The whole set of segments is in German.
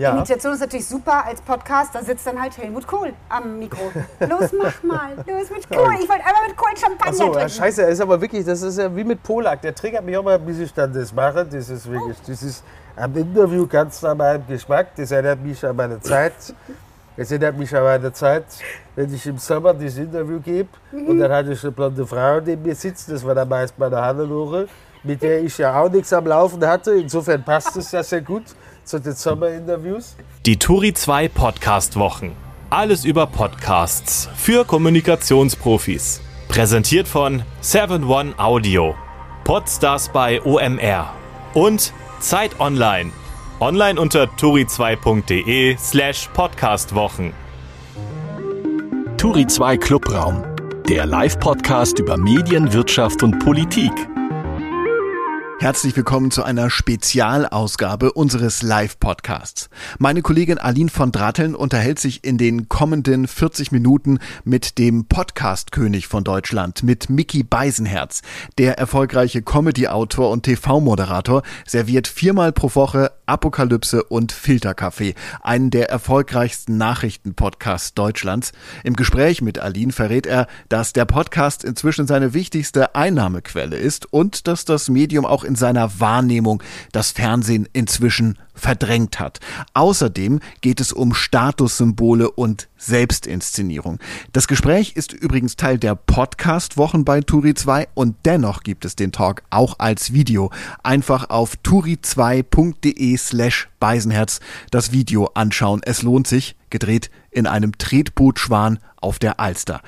Ja. Initiation ist natürlich super als Podcast, da sitzt dann halt Helmut Kohl am Mikro. Los, mach mal, los mit Kohl. Ich wollte einmal mit Kohl Champagner Achso, trinken. scheiße, er ist aber wirklich, das ist ja wie mit Polak. Der triggert mich auch mal, bis ich dann das mache. Das ist wirklich, das ist am Interview ganz nach meinem Geschmack. Das erinnert mich an meine Zeit. Das erinnert mich an meine Zeit, wenn ich im Sommer das Interview gebe und dann hatte ich eine blonde Frau neben mir sitzen. Das war dann meist meine Hannelore, mit der ich ja auch nichts am Laufen hatte. Insofern passt es ja sehr gut zu den Sommerinterviews. Die Turi 2 Podcast Wochen. Alles über Podcasts für Kommunikationsprofis. Präsentiert von 7-One Audio. Podstars bei OMR. Und Zeit Online. Online unter turi2.de slash podcastwochen. Turi 2 Clubraum, der Live-Podcast über Medien, Wirtschaft und Politik. Herzlich willkommen zu einer Spezialausgabe unseres Live-Podcasts. Meine Kollegin Aline von Dratteln unterhält sich in den kommenden 40 Minuten mit dem Podcast-König von Deutschland, mit Mickey Beisenherz. Der erfolgreiche Comedy-Autor und TV-Moderator serviert viermal pro Woche Apokalypse und Filterkaffee, einen der erfolgreichsten Nachrichten-Podcasts Deutschlands. Im Gespräch mit Aline verrät er, dass der Podcast inzwischen seine wichtigste Einnahmequelle ist und dass das Medium auch in seiner Wahrnehmung das Fernsehen inzwischen verdrängt hat. Außerdem geht es um Statussymbole und Selbstinszenierung. Das Gespräch ist übrigens Teil der Podcast-Wochen bei Turi 2 und dennoch gibt es den Talk auch als Video. Einfach auf turi2.de slash Beisenherz das Video anschauen. Es lohnt sich, gedreht in einem Tretbootschwan auf der Alster.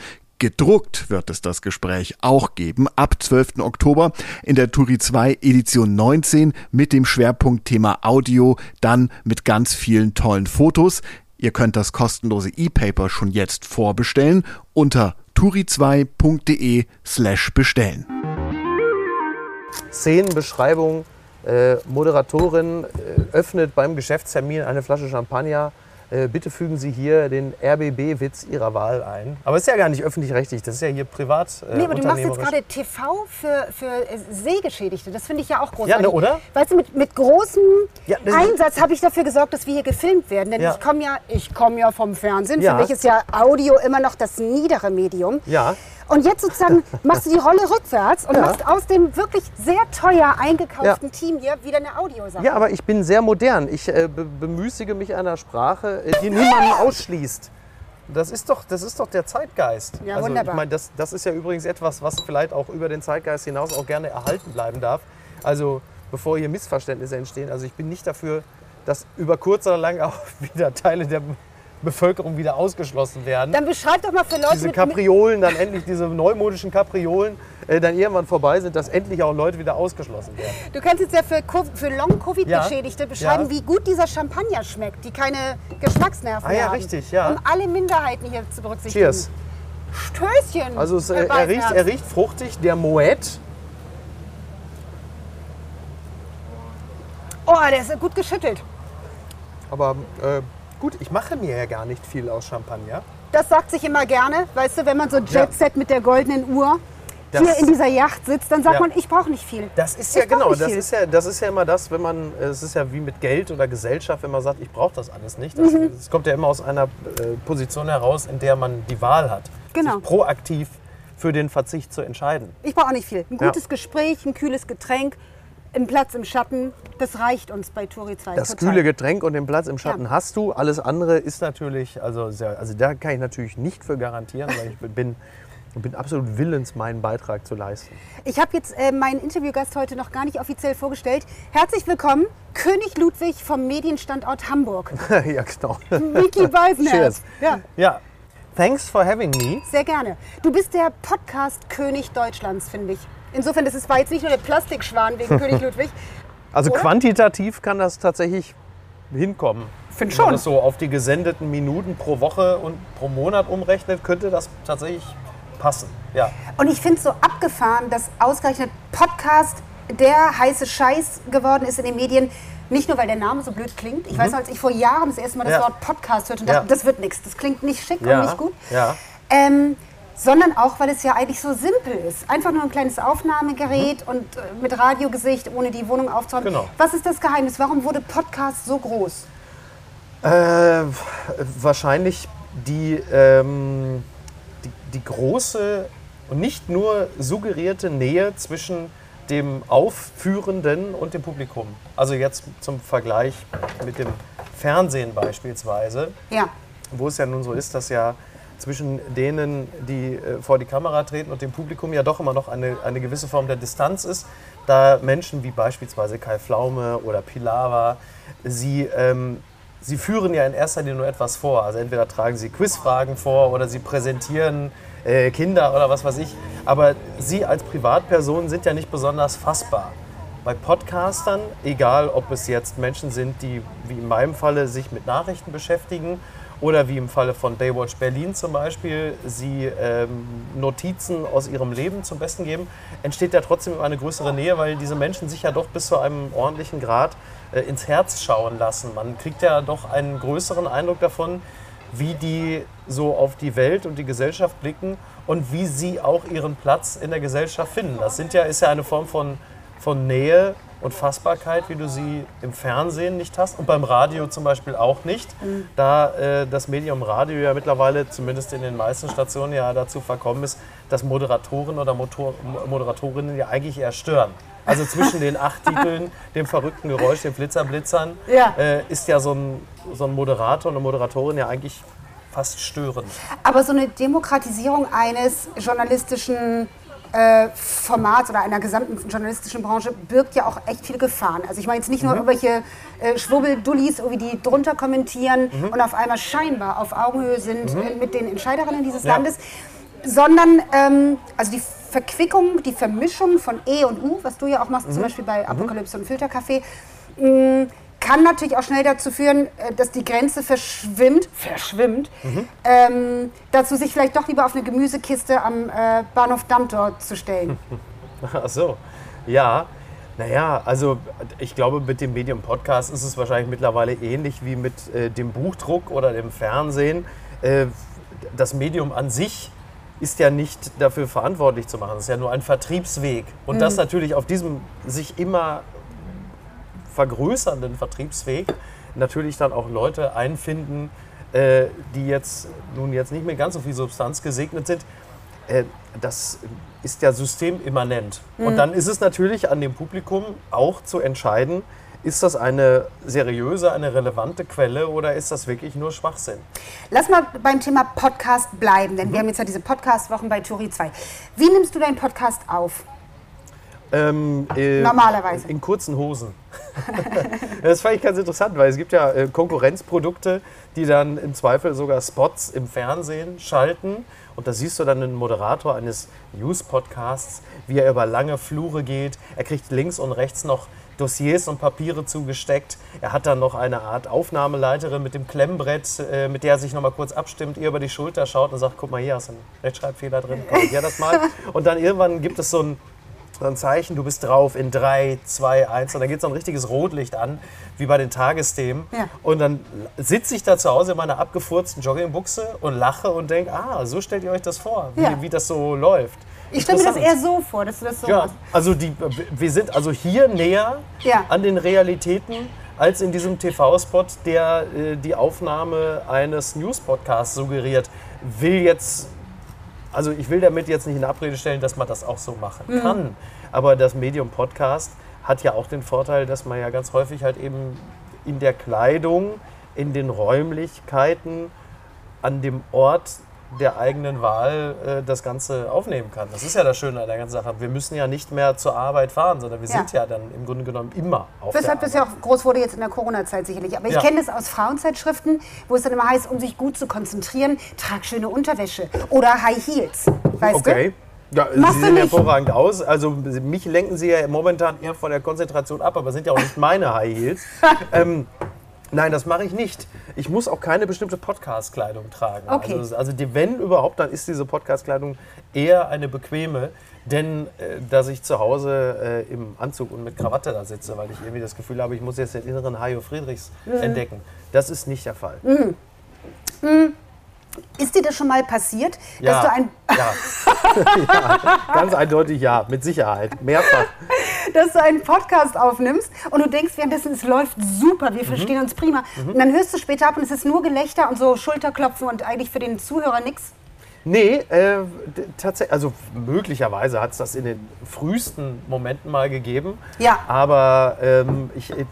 Gedruckt wird es das Gespräch auch geben ab 12. Oktober in der Turi 2 Edition 19 mit dem Schwerpunktthema Audio, dann mit ganz vielen tollen Fotos. Ihr könnt das kostenlose E-Paper schon jetzt vorbestellen unter turi2.de slash bestellen. Szenenbeschreibung, äh, Moderatorin äh, öffnet beim Geschäftstermin eine Flasche Champagner. Äh, bitte fügen Sie hier den RBB-Witz Ihrer Wahl ein. Aber ist ja gar nicht öffentlich-rechtlich, das ist ja hier privat. Äh, Nee, aber du machst jetzt gerade TV für, für äh, Sehgeschädigte. Das finde ich ja auch großartig. Ja, ne, oder? Weißt du, mit, mit großem Ja, Einsatz habe ich dafür gesorgt, dass wir hier gefilmt werden. Denn Ja. ich komme ja, ich komme ja vom Fernsehen. Für mich ist ja Audio immer noch das niedere Medium. Ja. Und jetzt sozusagen machst du die Rolle rückwärts und Ja. machst aus dem wirklich sehr teuer eingekauften Ja. Team hier wieder eine Audiosache. Ja, aber ich bin sehr modern. Ich äh, be bemüßige mich einer Sprache, äh, die niemanden ausschließt. Das ist doch, das ist doch der Zeitgeist. Ja, also, wunderbar. Ich meine, das, das ist ja übrigens etwas, was vielleicht auch über den Zeitgeist hinaus auch gerne erhalten bleiben darf. Also bevor hier Missverständnisse entstehen. Also ich bin nicht dafür, dass über kurz oder lang auch wieder Teile der Bevölkerung wieder ausgeschlossen werden. Dann beschreib doch mal für Leute diese Kapriolen, dann endlich diese neumodischen Kapriolen, äh, dann irgendwann vorbei sind, dass endlich auch Leute wieder ausgeschlossen werden. Du kannst jetzt ja für, Co- für Long-Covid-Geschädigte Ja. beschreiben, Ja. wie gut dieser Champagner schmeckt, die keine Geschmacksnerven Ah ja, haben. richtig, ja. Um alle Minderheiten hier zu berücksichtigen. Cheers. Stößchen. Also es, äh, er, riecht, er riecht fruchtig, der Moet. Oh, der ist gut geschüttelt. Aber äh, gut, ich mache mir ja gar nicht viel aus Champagner. Das sagt sich immer gerne. Weißt du, wenn man so Jet Set mit der goldenen Uhr Das- hier in dieser Yacht sitzt, dann sagt Ja. man, ich brauche nicht viel. Das ist ja Ich genau, das viel. ist ja, das ist ja immer das, wenn man, äh, es ist ja wie mit Geld oder Gesellschaft, wenn man sagt, ich brauche das alles nicht. Das, Mhm. das kommt ja immer aus einer äh, Position heraus, in der man die Wahl hat, Genau. sich proaktiv für den Verzicht zu entscheiden. Ich brauche auch nicht viel. Ein Ja. gutes Gespräch, ein kühles Getränk, ein Platz im Schatten, das reicht uns bei 2 Das total. kühle Getränk und den Platz im Schatten Ja. hast du. Alles andere ist natürlich, also, sehr, also da kann ich natürlich nicht für garantieren, weil ich bin, bin absolut willens, meinen Beitrag zu leisten. Ich habe jetzt äh, meinen Interviewgast heute noch gar nicht offiziell vorgestellt. Herzlich willkommen, König Ludwig vom Medienstandort Hamburg. ja, genau. Vicky Beisenherz. Cheers. Ja, Ja, thanks for having me. sehr gerne. Du bist der Podcast-König Deutschlands, finde ich. Insofern, das war jetzt nicht nur der Plastikschwan wegen König Ludwig. Also Oder? quantitativ kann das tatsächlich hinkommen. Find Wenn schon. man das so auf die gesendeten Minuten pro Woche und pro Monat umrechnet, könnte das tatsächlich passen. Ja. Und ich finde es so abgefahren, dass ausgerechnet Podcast der heiße Scheiß geworden ist in den Medien. Nicht nur, weil der Name so blöd klingt. Ich weiß noch, als ich vor Jahren das erste Mal das Mhm. Ja. Wort Podcast hörte und Ja. dachte, das wird nichts. Das klingt nicht schick Ja. und nicht gut. Ja. Ähm, sondern auch, weil es ja eigentlich so simpel ist. Einfach nur ein kleines Aufnahmegerät und äh, mit Radiogesicht, ohne die Wohnung aufzuräumen. Mhm. Genau. Was ist das Geheimnis? Warum wurde Podcast so groß? Äh, wahrscheinlich die, ähm, die, die große und nicht nur suggerierte Nähe zwischen dem Aufführenden und dem Publikum. Also jetzt zum Vergleich mit dem Fernsehen beispielsweise, Ja. wo es ja nun so ist, dass ja zwischen denen, die äh, vor die Kamera treten und dem Publikum ja doch immer noch eine, eine gewisse Form der Distanz ist, da Menschen wie beispielsweise Kai Pflaume oder Pilawa, sie, ähm, sie führen ja in erster Linie nur etwas vor. Also entweder tragen sie Quizfragen vor oder sie präsentieren äh, Kinder oder was weiß ich. Aber sie als Privatpersonen sind ja nicht besonders fassbar. Bei Podcastern, egal ob es jetzt Menschen sind, die wie in meinem Falle sich mit Nachrichten beschäftigen oder wie im Falle von Baywatch Berlin zum Beispiel, sie ähm, Notizen aus ihrem Leben zum Besten geben, entsteht ja trotzdem immer eine größere Nähe, weil diese Menschen sich ja doch bis zu einem ordentlichen Grad äh, ins Herz schauen lassen. Man kriegt ja doch einen größeren Eindruck davon, wie die so auf die Welt und die Gesellschaft blicken und wie sie auch ihren Platz in der Gesellschaft finden. Das sind ja, ist ja eine Form von, von Nähe und Fassbarkeit, wie du sie im Fernsehen nicht hast und beim Radio zum Beispiel auch nicht, da äh, das Medium Radio ja mittlerweile zumindest in den meisten Stationen ja dazu verkommen ist, dass Moderatoren oder Motor Moderatorinnen ja eigentlich eher stören. Also zwischen den acht Titeln, dem verrückten Geräusch, den Blitzerblitzern, Ja. äh, ist ja so ein, so ein Moderator und eine Moderatorin ja eigentlich fast störend. Aber so eine Demokratisierung eines journalistischen äh, Formats oder einer gesamten journalistischen Branche birgt ja auch echt viele Gefahren. Also ich meine jetzt nicht nur irgendwelche äh, Schwurbeldullis, die drunter kommentieren und auf einmal scheinbar auf Augenhöhe sind äh, mit den Entscheiderinnen dieses Ja. Landes, sondern ähm, also die Verquickung, die Vermischung von E und U, was du ja auch machst, zum Beispiel bei Apokalypse und Filterkaffee, mh, kann natürlich auch schnell dazu führen, äh, dass die Grenze verschwimmt, verschwimmt, ähm, dazu sich vielleicht doch lieber auf eine Gemüsekiste am äh, Bahnhof Dammtor zu stellen. Ach so, ja. Naja, also ich glaube, mit dem Medium Podcast ist es wahrscheinlich mittlerweile ähnlich wie mit äh, dem Buchdruck oder dem Fernsehen. Äh, das Medium an sich ist ja nicht dafür verantwortlich zu machen. Es ist ja nur ein Vertriebsweg. Und das natürlich auf diesem sich immer vergrößernden Vertriebsweg natürlich dann auch Leute einfinden, äh, die jetzt nun jetzt nicht mehr ganz so viel Substanz gesegnet sind. Äh, das ist ja systemimmanent. Und dann ist es natürlich an dem Publikum auch zu entscheiden, ist das eine seriöse, eine relevante Quelle oder ist das wirklich nur Schwachsinn? Lass mal beim Thema Podcast bleiben, denn wir haben jetzt ja diese Podcast-Wochen bei Turi 2. Wie nimmst du deinen Podcast auf? Ähm, äh, Normalerweise. In kurzen Hosen. das fand ich ganz interessant, weil es gibt ja äh, Konkurrenzprodukte, die dann im Zweifel sogar Spots im Fernsehen schalten. Und da siehst du dann einen Moderator eines News-Podcasts, wie er über lange Flure geht. Er kriegt links und rechts noch Dossiers und Papiere zugesteckt. Er hat dann noch eine Art Aufnahmeleiterin mit dem Klemmbrett, äh, mit der er sich noch mal kurz abstimmt, ihr über die Schulter schaut und sagt, guck mal, hier hast du einen Rechtschreibfehler drin, korrigier das mal. Und dann irgendwann gibt es so ein so ein Zeichen, du bist drauf in 3, 2, 1 und dann geht so ein richtiges Rotlicht an, wie bei den Tagesthemen. Ja. Und dann sitze ich da zu Hause in meiner abgefurzten Joggingbuchse und lache und denke, ah, so stellt ihr euch das vor, wie, Ja. wie das so läuft. Ich stelle mir das eher so vor, dass du das so Ja, machst. also die, wir sind also hier näher Ja. an den Realitäten als in diesem TV-Spot, der äh, die Aufnahme eines News-Podcasts suggeriert. Will jetzt, also ich will damit jetzt nicht in Abrede stellen, dass man das auch so machen Mhm. kann. Aber das Medium Podcast hat ja auch den Vorteil, dass man ja ganz häufig halt eben in der Kleidung, in den Räumlichkeiten, an dem Ort der eigenen Wahl äh, das Ganze aufnehmen kann. Das ist ja das Schöne an der ganzen Sache. Wir müssen ja nicht mehr zur Arbeit fahren, sondern wir Ja. sind ja dann im Grunde genommen immer auf Weshalb der das ja auch groß wurde jetzt in der Corona-Zeit sicherlich. Aber ich Ja. kenne das aus Frauenzeitschriften, wo es dann immer heißt, um sich gut zu konzentrieren, trag schöne Unterwäsche oder High Heels. Weißt Okay. Ja, Machst Sie du sehen hervorragend aus. Also mich lenken Sie ja momentan eher von der Konzentration ab, aber sind ja auch nicht meine High Heels. ähm, nein, das mache ich nicht. Ich muss auch keine bestimmte Podcast-Kleidung tragen. Okay. Also, also die, wenn überhaupt, dann ist diese Podcast-Kleidung eher eine bequeme. Denn äh, dass ich zu Hause äh, im Anzug und mit Krawatte da sitze, weil ich irgendwie das Gefühl habe, ich muss jetzt den inneren Hajo Friedrichs Mhm. entdecken, das ist nicht der Fall. du? Ist dir das schon mal passiert, Ja. dass du ein ja. ja, ganz eindeutig ja, mit Sicherheit. Mehrfach. dass du einen Podcast aufnimmst und du denkst währenddessen, es läuft super, wir verstehen Mhm. uns prima. Und dann hörst du später ab und es ist nur Gelächter und so Schulterklopfen und eigentlich für den Zuhörer nichts. Nee, äh, tatsächlich, also möglicherweise hat es das in den frühesten Momenten mal gegeben. Ja. Aber ähm, ich, äh,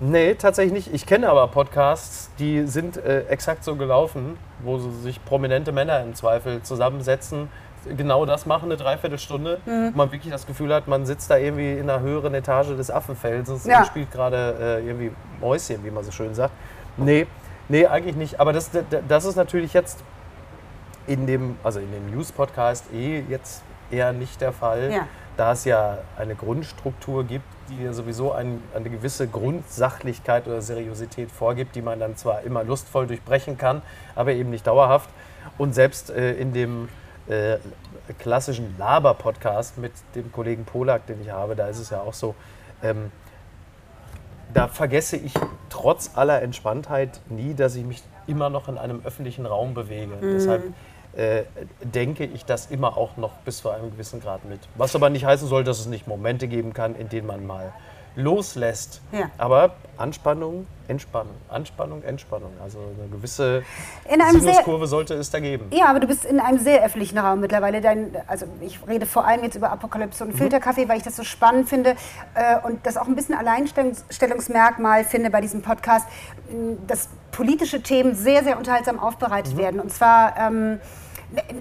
nee, tatsächlich nicht. Ich kenne aber Podcasts, die sind äh, exakt so gelaufen, wo so sich prominente Männer im Zweifel zusammensetzen, genau das machen, eine Dreiviertelstunde, Mhm. wo man wirklich das Gefühl hat, man sitzt da irgendwie in einer höheren Etage des Affenfelsens Ja. und spielt gerade äh, irgendwie Mäuschen, wie man so schön sagt. Nee, nee, eigentlich nicht. Aber das, das ist natürlich jetzt in dem, also in dem News-Podcast eh jetzt eher nicht der Fall, Ja. Da es ja eine Grundstruktur gibt, die ja sowieso ein, eine gewisse Grundsachlichkeit oder Seriosität vorgibt, die man dann zwar immer lustvoll durchbrechen kann, aber eben nicht dauerhaft. Und selbst äh, in dem äh, klassischen Laber-Podcast mit dem Kollegen Polak, den ich habe, da ist es ja auch so, ähm, da vergesse ich trotz aller Entspanntheit nie, dass ich mich immer noch in einem öffentlichen Raum bewege. Deshalb äh, denke ich das immer auch noch bis zu einem gewissen Grad mit. Was aber nicht heißen soll, dass es nicht Momente geben kann, in denen man mal loslässt. Ja. Aber Anspannung, Entspannung, Anspannung, Entspannung. Also eine gewisse In einem sehr- Sinuskurve sollte es da geben. Ja, aber du bist in einem sehr öffentlichen Raum mittlerweile. Dein, also ich rede vor allem jetzt über Apokalypse Mhm. und Filterkaffee, weil ich das so spannend finde äh, und das auch ein bisschen Alleinstellungsmerkmal finde bei diesem Podcast, dass politische Themen sehr, sehr unterhaltsam aufbereitet Mhm. werden. Und zwar ähm,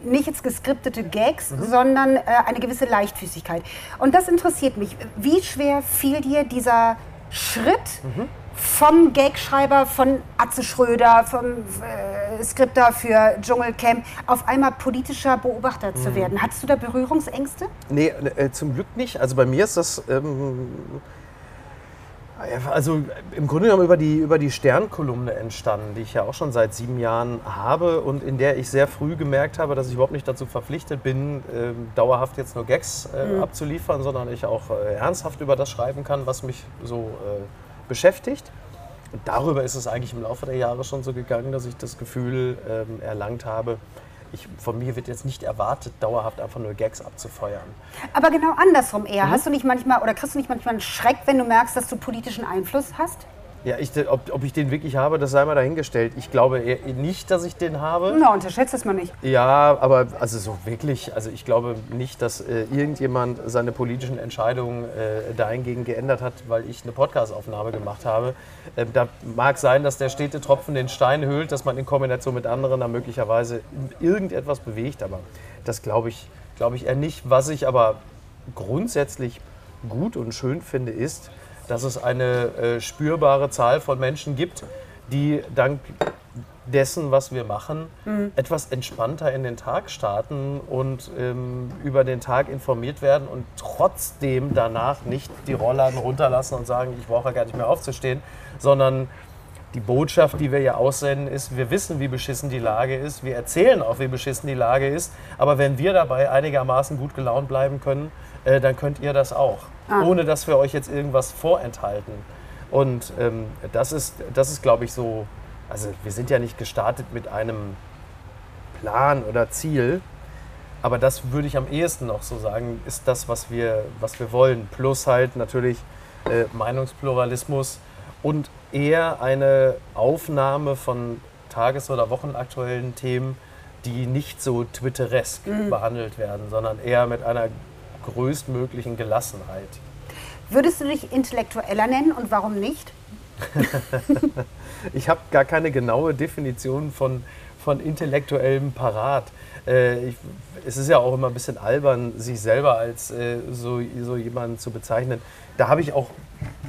nicht jetzt geskriptete Gags, Mhm. sondern äh, eine gewisse Leichtfüßigkeit. Und das interessiert mich. Wie schwer fiel dir dieser Schritt Mhm. vom Gagschreiber von Atze Schröder, vom äh, Skripter für Dschungelcamp, auf einmal politischer Beobachter Mhm. zu werden? Hattest du da Berührungsängste? Nee, äh, zum Glück nicht. Also bei mir ist das. Ähm, also im Grunde genommen über die, über die Sternkolumne entstanden, die ich ja auch schon seit sieben Jahren habe und in der ich sehr früh gemerkt habe, dass ich überhaupt nicht dazu verpflichtet bin, ähm, dauerhaft jetzt nur Gags äh, abzuliefern, sondern ich auch äh, ernsthaft über das schreiben kann, was mich so äh, beschäftigt. Und darüber ist es eigentlich im Laufe der Jahre schon so gegangen, dass ich das Gefühl ähm, erlangt habe, ich, von mir wird jetzt nicht erwartet, dauerhaft einfach nur Gags abzufeuern. Aber genau andersrum Mhm. eher. Hast du nicht manchmal oder kriegst du nicht manchmal einen Schreck, wenn du merkst, dass du politischen Einfluss hast? Ja, ich, ob, ob ich den wirklich habe, das sei mal dahingestellt. Ich glaube eher nicht, dass ich den habe. Na, unterschätzt das mal nicht. Ja, aber also so wirklich, also ich glaube nicht, dass äh, irgendjemand seine politischen Entscheidungen äh, dahingegen geändert hat, weil ich eine Podcastaufnahme gemacht habe. Ähm, da mag sein, dass der stete Tropfen den Stein höhlt, dass man in Kombination mit anderen da möglicherweise irgendetwas bewegt, aber das glaube ich, glaube ich eher nicht. Was ich aber grundsätzlich gut und schön finde, ist, dass es eine äh, spürbare Zahl von Menschen gibt, die dank dessen, was wir machen, etwas entspannter in den Tag starten und ähm, über den Tag informiert werden und trotzdem danach nicht die Rollladen runterlassen und sagen, ich brauche ja gar nicht mehr aufzustehen, sondern die Botschaft, die wir ja aussenden, ist, wir wissen, wie beschissen die Lage ist, wir erzählen auch, wie beschissen die Lage ist, aber wenn wir dabei einigermaßen gut gelaunt bleiben können, äh, dann könnt ihr das auch, ohne dass wir euch jetzt irgendwas vorenthalten. Und ähm, das ist, das ist glaube ich, so, also wir sind ja nicht gestartet mit einem Plan oder Ziel, aber das würde ich am ehesten noch so sagen, ist das, was wir, was wir wollen. Plus halt natürlich äh, Meinungspluralismus und eher eine Aufnahme von tages- oder wochenaktuellen Themen, die nicht so twitteresk behandelt werden, sondern eher mit einer größtmöglichen Gelassenheit. Würdest du dich intellektueller nennen und warum nicht? Ich habe gar keine genaue Definition von, von intellektuellem Parat. Äh, ich, es ist ja auch immer ein bisschen albern, sich selber als äh, so, so jemanden zu bezeichnen. Da habe ich auch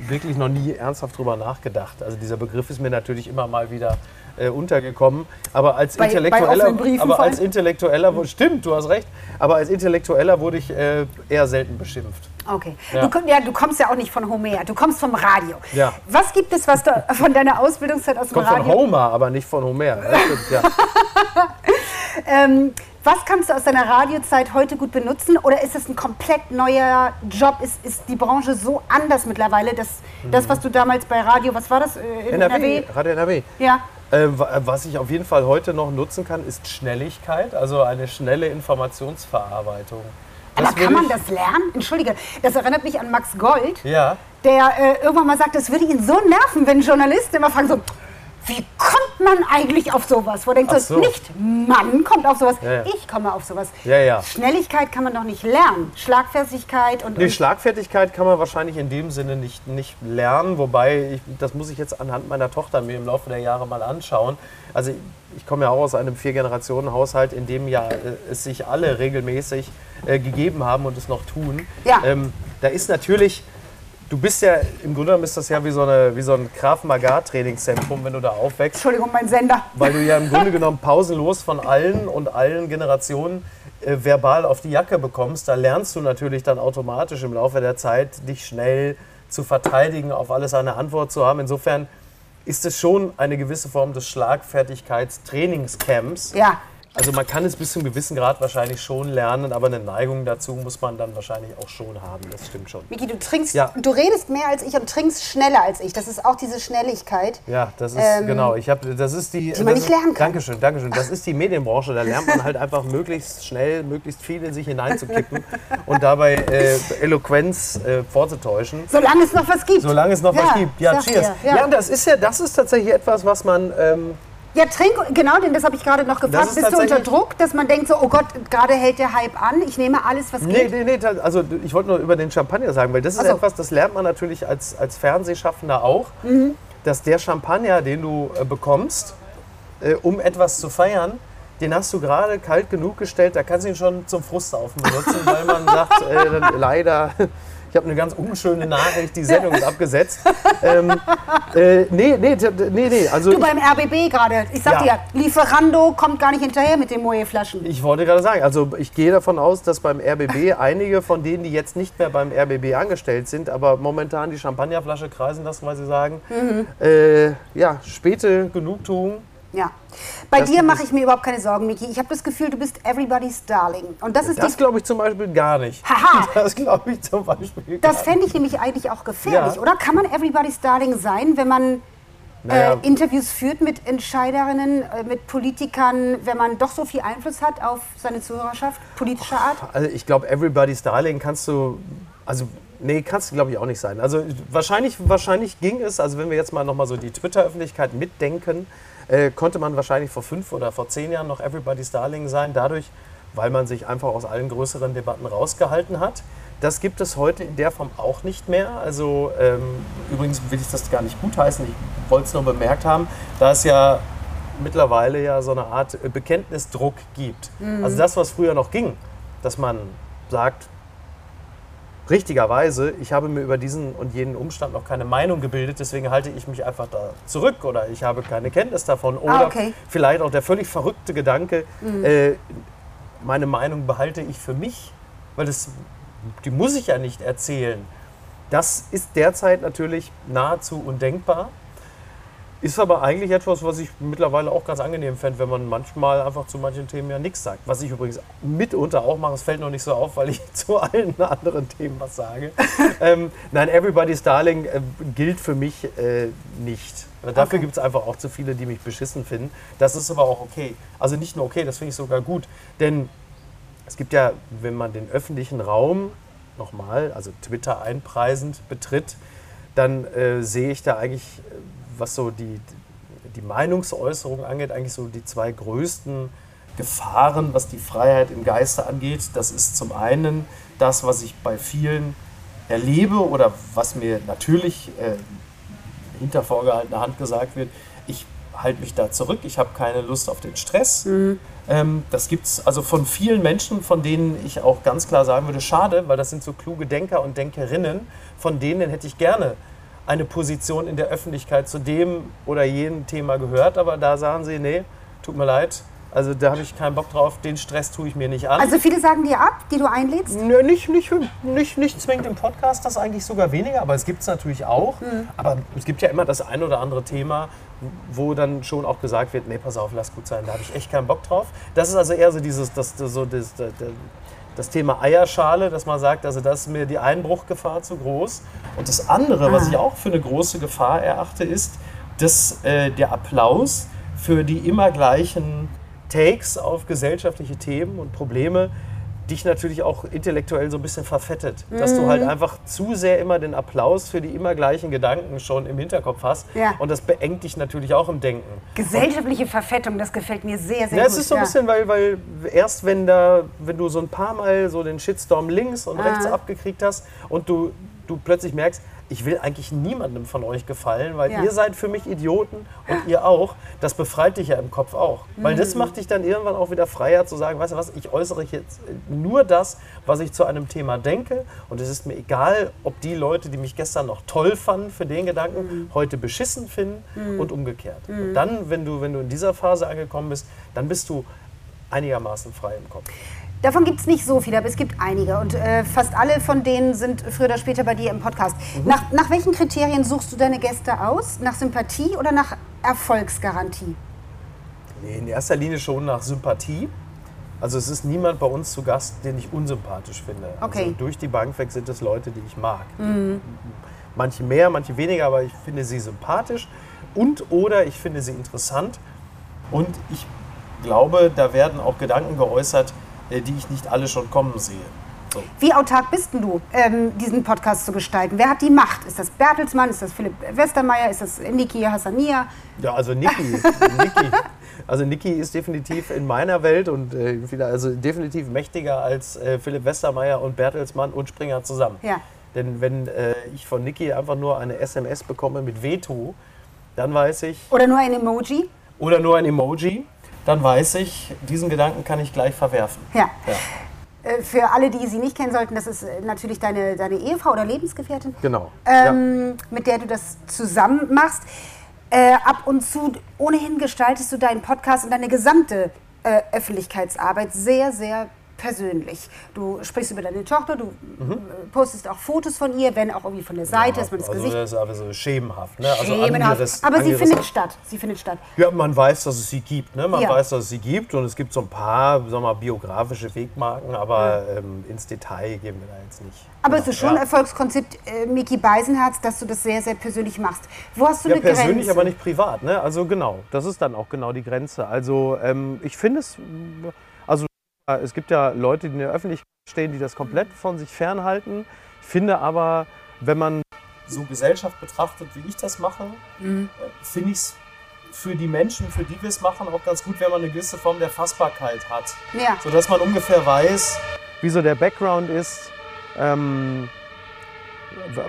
wirklich noch nie ernsthaft drüber nachgedacht. Also dieser Begriff ist mir natürlich immer mal wieder äh, untergekommen. Aber als Bei- bei Intellektueller, Briefen aber als? Intellektueller, wo- stimmt, du hast recht. Aber als Intellektueller wurde ich äh, eher selten beschimpft. Okay. Ja. Du, komm- ja, du kommst ja auch nicht von Homer, du kommst vom Radio. Ja. Was gibt es, was du von deiner Ausbildungszeit aus dem Kommt von Radio... Homer, aber nicht von Homer. Das stimmt, ja. Ähm, was kannst du aus deiner Radiozeit heute gut benutzen? Oder ist es ein komplett neuer Job? Ist, ist die Branche so anders mittlerweile, dass das, was du damals bei Radio, was war das? Äh, in NRW, Radio NRW. Ja. Äh, wa- was ich auf jeden Fall heute noch nutzen kann, ist Schnelligkeit, also eine schnelle Informationsverarbeitung. Aber würde kann man das lernen? Entschuldige, das erinnert mich an Max Gold, Ja. der äh, irgendwann mal sagt, das würde ihn so nerven, wenn Journalisten immer fragen so, wie kommt man eigentlich auf sowas? Wo denkt Ach so, nicht man kommt auf sowas, Ja, ja. ich komme auf sowas. Ja. Schnelligkeit kann man doch nicht lernen. Schlagfertigkeit und, Nee, und Schlagfertigkeit kann man wahrscheinlich in dem Sinne nicht, nicht lernen, wobei, ich, das muss ich jetzt anhand meiner Tochter mir im Laufe der Jahre mal anschauen. Also ich, ich komme ja auch aus einem Vier-Generationen-Haushalt, in dem ja äh, es sich alle regelmäßig äh, gegeben haben und es noch tun. Ja. Ähm, da ist natürlich, du bist ja, im Grunde genommen ist das ja wie so, eine, wie so ein Krav Maga-Trainingszentrum, wenn du da aufwächst Entschuldigung, mein Sender. weil du ja im Grunde genommen pausenlos von allen und allen Generationen äh, verbal auf die Jacke bekommst. Da lernst du natürlich dann automatisch im Laufe der Zeit, dich schnell zu verteidigen, auf alles eine Antwort zu haben. Insofern ist es schon eine gewisse Form des Schlagfertigkeitstrainingscamps. Ja. Also man kann es bis zu einem gewissen Grad wahrscheinlich schon lernen, aber eine Neigung dazu muss man dann wahrscheinlich auch schon haben. Das stimmt schon. Miki, du trinkst, Ja. du redest mehr als ich und trinkst schneller als ich. Das ist auch diese Schnelligkeit. Ja, das ist Ähm, genau. Ich habe, das ist die. man das nicht ist, lernen kann. Dankeschön, Dankeschön. Das ist die Medienbranche. Da lernt man halt einfach möglichst schnell, möglichst viel in sich hineinzukippen und dabei äh, Eloquenz äh, vorzutäuschen. Solange es noch was gibt. Solange es noch Ja, was gibt. Ja, cheers. Ja. ja. das ist ja, das ist tatsächlich etwas, was man. Ähm, Ja, trink, genau, denn das habe ich gerade noch gefragt. ist Bist du unter Druck, dass man denkt so, oh Gott, gerade hält der Hype an, ich nehme alles, was Nee, geht? nee, nee, ta- also ich wollte nur über den Champagner sagen, weil das ist so. etwas, das lernt man natürlich als, als Fernsehschaffender auch, Mhm. dass der Champagner, den du äh, bekommst, äh, um etwas zu feiern, den hast du gerade kalt genug gestellt, da kannst du ihn schon zum Frustsaufen benutzen, weil man sagt, äh, leider, ich habe eine ganz unschöne Nachricht, die Sendung ist abgesetzt. ähm, äh, nee, nee, nee, nee, also Du beim RBB gerade, ich sag Ja. dir, Lieferando kommt gar nicht hinterher mit den Moe-Flaschen. Ich wollte gerade sagen, also ich gehe davon aus, dass beim RBB einige von denen, die jetzt nicht mehr beim RBB angestellt sind, aber momentan die Champagnerflasche kreisen lassen, weil sie sagen, äh, ja, späte Genugtuung. Ja. Bei Das dir mache ich mir überhaupt keine Sorgen, Miki. Ich habe das Gefühl, du bist everybody's darling. Und das ist Das glaube ich zum Beispiel gar nicht. Haha. Das glaube ich zum Beispiel gar das fände ich nämlich eigentlich auch gefährlich, Ja. oder? Kann man everybody's darling sein, wenn man Naja. äh, Interviews führt mit Entscheiderinnen, äh, mit Politikern, wenn man doch so viel Einfluss hat auf seine Zuhörerschaft, politischer Art? Also ich glaube, Everybody's Darling kannst du, also nee, kannst du glaube ich auch nicht sein. Also wahrscheinlich, wahrscheinlich ging es, also wenn wir jetzt mal nochmal so die Twitter-Öffentlichkeit mitdenken, äh, konnte man wahrscheinlich vor fünf oder vor zehn Jahren noch Everybody's Darling sein, dadurch, weil man sich einfach aus allen größeren Debatten rausgehalten hat. Das gibt es heute in der Form auch nicht mehr. Also ähm, übrigens will ich das gar nicht gutheißen, ich wollte es nur bemerkt haben, da es ja mittlerweile ja so eine Art äh, Bekenntnisdruck gibt. Also das, was früher noch ging, dass man sagt, richtigerweise, ich habe mir über diesen und jenen Umstand noch keine Meinung gebildet, deswegen halte ich mich einfach da zurück oder ich habe keine Kenntnis davon oder Ah, okay. vielleicht auch der völlig verrückte Gedanke, äh, meine Meinung behalte ich für mich, weil das, die muss ich ja nicht erzählen. Das ist derzeit natürlich nahezu undenkbar. Ist aber eigentlich etwas, was ich mittlerweile auch ganz angenehm fände, wenn man manchmal einfach zu manchen Themen ja nichts sagt. Was ich übrigens mitunter auch mache, es fällt noch nicht so auf, weil ich zu allen anderen Themen was sage. ähm, nein, Everybody's Darling äh, gilt für mich äh, nicht. Dafür gibt es einfach auch zu viele, die mich beschissen finden. Das ist aber auch okay. Also nicht nur okay, das finde ich sogar gut. Denn es gibt ja, wenn man den öffentlichen Raum nochmal, also Twitter einpreisend betritt, dann äh, sehe ich da eigentlich, äh, was so die, die Meinungsäußerung angeht, eigentlich so die zwei größten Gefahren, was die Freiheit im Geiste angeht. Das ist zum einen das, was ich bei vielen erlebe oder was mir natürlich äh, hinter vorgehaltener Hand gesagt wird, ich halte mich da zurück, ich habe keine Lust auf den Stress. Ähm, das gibt es also von vielen Menschen, von denen ich auch ganz klar sagen würde, schade, weil das sind so kluge Denker und Denkerinnen, von denen hätte ich gerne eine Position in der Öffentlichkeit zu dem oder jenem Thema gehört, aber da sagen sie, nee, tut mir leid, also da habe ich keinen Bock drauf, den Stress tue ich mir nicht an. Also viele sagen dir ab, die du einlädst? Nö, nicht, nicht, nicht, nicht zwingend im Podcast, das eigentlich sogar weniger, aber es gibt es natürlich auch. Aber es gibt ja immer das ein oder andere Thema, wo dann schon auch gesagt wird, nee, pass auf, lass gut sein, da habe ich echt keinen Bock drauf. Das ist also eher so dieses, das, das, so das, das, das Thema Eierschale, dass man sagt, also das ist mir die Einbruchgefahr zu groß. Und das andere, was ich auch für eine große Gefahr erachte, ist, dass äh, der Applaus für die immer gleichen Takes auf gesellschaftliche Themen und Probleme dich natürlich auch intellektuell so ein bisschen verfettet. Dass du halt Mhm. einfach zu sehr immer den Applaus für die immer gleichen Gedanken schon im Hinterkopf hast. Ja. Und das beengt dich natürlich auch im Denken. Gesellschaftliche Verfettung, das gefällt mir sehr, sehr Ja, gut. es ist so ein bisschen, weil, weil erst wenn da, wenn du so ein paar Mal so den Shitstorm links und rechts Ah. abgekriegt hast und du, du plötzlich merkst, ich will eigentlich niemandem von euch gefallen, weil Ja. ihr seid für mich Idioten und ihr auch. Das befreit dich ja im Kopf auch. Weil Mhm. das macht dich dann irgendwann auch wieder freier zu sagen, weißt du was, ich äußere jetzt nur das, was ich zu einem Thema denke und es ist mir egal, ob die Leute, die mich gestern noch toll fanden für den Gedanken, heute beschissen finden und umgekehrt. Und dann, wenn du, wenn du in dieser Phase angekommen bist, dann bist du einigermaßen frei im Kopf. Davon gibt es nicht so viele, aber es gibt einige. Und äh, fast alle von denen sind früher oder später bei dir im Podcast. Mhm. Nach, nach welchen Kriterien suchst du deine Gäste aus? Nach Sympathie oder nach Erfolgsgarantie? Nee, in erster Linie schon nach Sympathie. Also es ist niemand bei uns zu Gast, den ich unsympathisch finde. Okay. Also durch die Bank weg sind es Leute, die ich mag. Manche mehr, manche weniger, aber ich finde sie sympathisch und oder ich finde sie interessant. Und ich glaube, da werden auch Gedanken geäußert, die ich nicht alle schon kommen sehe. So. Wie autark bist denn du, ähm, diesen Podcast zu gestalten? Wer hat die Macht? Ist das Bertelsmann? Ist das Philipp Westermeier? Ist das Niki Hassania? Ja, also Niki, Niki, also Niki ist definitiv in meiner Welt und äh, also definitiv mächtiger als äh, Philipp Westermeier und Bertelsmann und Springer zusammen. Ja. Denn wenn äh, ich von Niki einfach nur eine SMS bekomme mit Veto, dann weiß ich, Oder nur ein Emoji? oder nur ein Emoji, dann weiß ich, diesen Gedanken kann ich gleich verwerfen. Ja. Ja. Äh, Für alle, die sie nicht kennen sollten, das ist äh, natürlich deine, deine Ehefrau oder Lebensgefährtin. Genau. ähm, mit der du das zusammen machst. Äh, ab und zu ohnehin gestaltest du deinen Podcast und deine gesamte äh, Öffentlichkeitsarbeit sehr, sehr persönlich. Du sprichst über deine Tochter, du äh, postest auch Fotos von ihr, wenn auch irgendwie von der Seite, dass man das also Gesicht das ist aber so schemenhaft. Ne? Also schemenhaft. anderes- Aber sie findet statt. Sie findet statt. Ja, man weiß, dass es sie gibt. Ne? Man Ja. weiß, dass es sie gibt und es gibt so ein paar sagen wir mal, biografische Wegmarken, aber ähm, ins Detail gehen wir da jetzt nicht. Aber es ist schon ein ja. Erfolgskonzept, äh, Miki Beisenherz, dass du das sehr, sehr persönlich machst. Wo hast du Ja, eine persönlich, Grenze? aber nicht privat. Ne? Also genau, das ist dann auch genau die Grenze. Also ähm, ich finde es, äh, es gibt ja Leute, die in der Öffentlichkeit stehen, die das komplett von sich fernhalten. Ich finde aber, wenn man so Gesellschaft betrachtet, wie ich das mache, Mhm. äh, finde ich es für die Menschen, für die wir es machen, auch ganz gut, wenn man eine gewisse Form der Fassbarkeit hat. Ja. Sodass man ungefähr weiß, wie so der Background ist, ähm,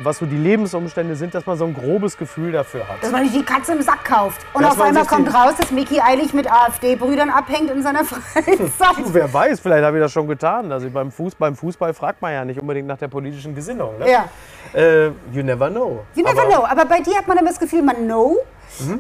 was so die Lebensumstände sind, dass man so ein grobes Gefühl dafür hat. Dass man nicht die Katze im Sack kauft. Und Dass auf einmal kommt raus, dass Miki eilig mit AfD-Brüdern abhängt in seiner Freizeit. Wer weiß, vielleicht habe ich das schon getan. Also beim Fußball, beim Fußball fragt man ja nicht unbedingt nach der politischen Gesinnung. Ne? Ja. Äh, you never know. You never Aber- Mhm. know. Aber bei dir hat man immer das Gefühl, man know.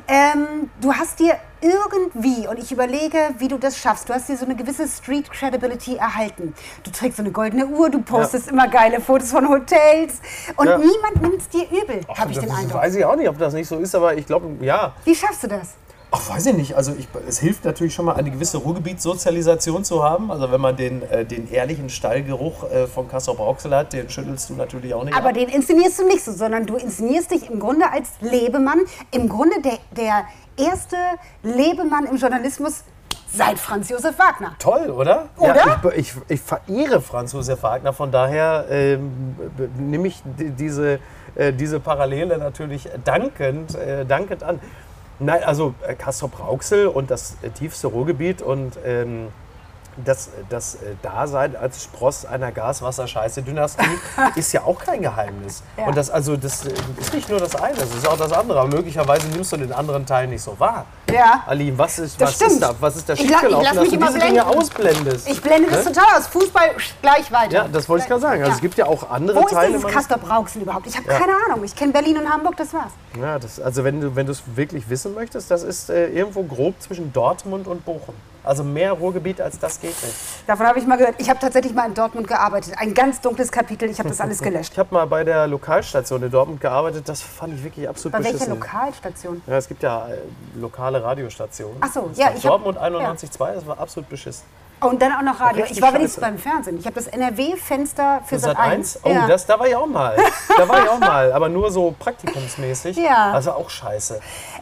Ähm, du hast dir irgendwie, und ich überlege, wie du das schaffst, du hast dir so eine gewisse Street Credibility erhalten. Du trägst so eine goldene Uhr, du postest immer geile Fotos von Hotels und Ja. niemand nimmt es dir übel, habe ich den Eindruck. weiß ich auch nicht, ob das nicht so ist, aber ich glaube, ja. Wie schaffst du das? Ach, weiß ich nicht. Also ich, es hilft natürlich schon mal, eine gewisse Ruhrgebietssozialisation zu haben. Also wenn man den, äh, den ehrlichen Stallgeruch äh, von Kassel Brauxel hat, den schüttelst du natürlich auch nicht Aber ab. den inszenierst du nicht so, sondern du inszenierst dich im Grunde als Lebemann. Im Grunde der, der erste Lebemann im Journalismus seit Franz Josef Wagner. Toll, oder? Oder? Ja, ich, ich, ich verehre Franz Josef Wagner, von daher ähm, nehme ich di- diese, äh, diese Parallele natürlich dankend, äh, dankend an. Nein, also äh, Castrop Rauxel und das äh, tiefste Ruhrgebiet und ähm, das, das äh, Dasein als Spross einer Gas-Wasser-Scheiße-Dynastie ist ja auch kein Geheimnis. Ja. Und das, also, das äh, ist nicht nur das eine, das ist auch das andere. Aber möglicherweise nimmst du den anderen Teil nicht so wahr. Ja. Aline, was ist, Das was stimmt. ist da? Was ist da schiefgelaufen, dass mich du diese Dinge blenden. ausblendest? Ich blende das Ne? total aus. Fußball gleich weiter. Ja, das wollte ich gerade sagen. Also Ja. es gibt ja auch andere Wo ist Teile. dieses meines- Castor Brauxel überhaupt? Ich habe Ja. keine Ahnung. Ich kenne Berlin und Hamburg, das war's. ja, das, also wenn du wenn es wirklich wissen möchtest, das ist äh, irgendwo grob zwischen Dortmund und Bochum. Also mehr Ruhrgebiet als das geht nicht. Davon habe ich mal gehört. Ich habe tatsächlich mal in Dortmund gearbeitet. Ein ganz dunkles Kapitel. Ich habe das alles gelöscht. Ich habe mal bei der Lokalstation in Dortmund gearbeitet. Das fand ich wirklich absolut Bei welcher beschissen. Lokalstation? ja, es gibt ja äh, lokale Radiostationen. Ach so, Das ja, ich Dortmund 91.2, das war absolut beschissen. Und dann auch noch Radio. Richtig Ich war wenigstens beim Fernsehen. Ich habe das NRW-Fenster für Sat Sat 1. 1? Oh, das, da war ich auch mal. Da war ich auch mal, aber nur so praktikumsmäßig. Ja. Also auch scheiße.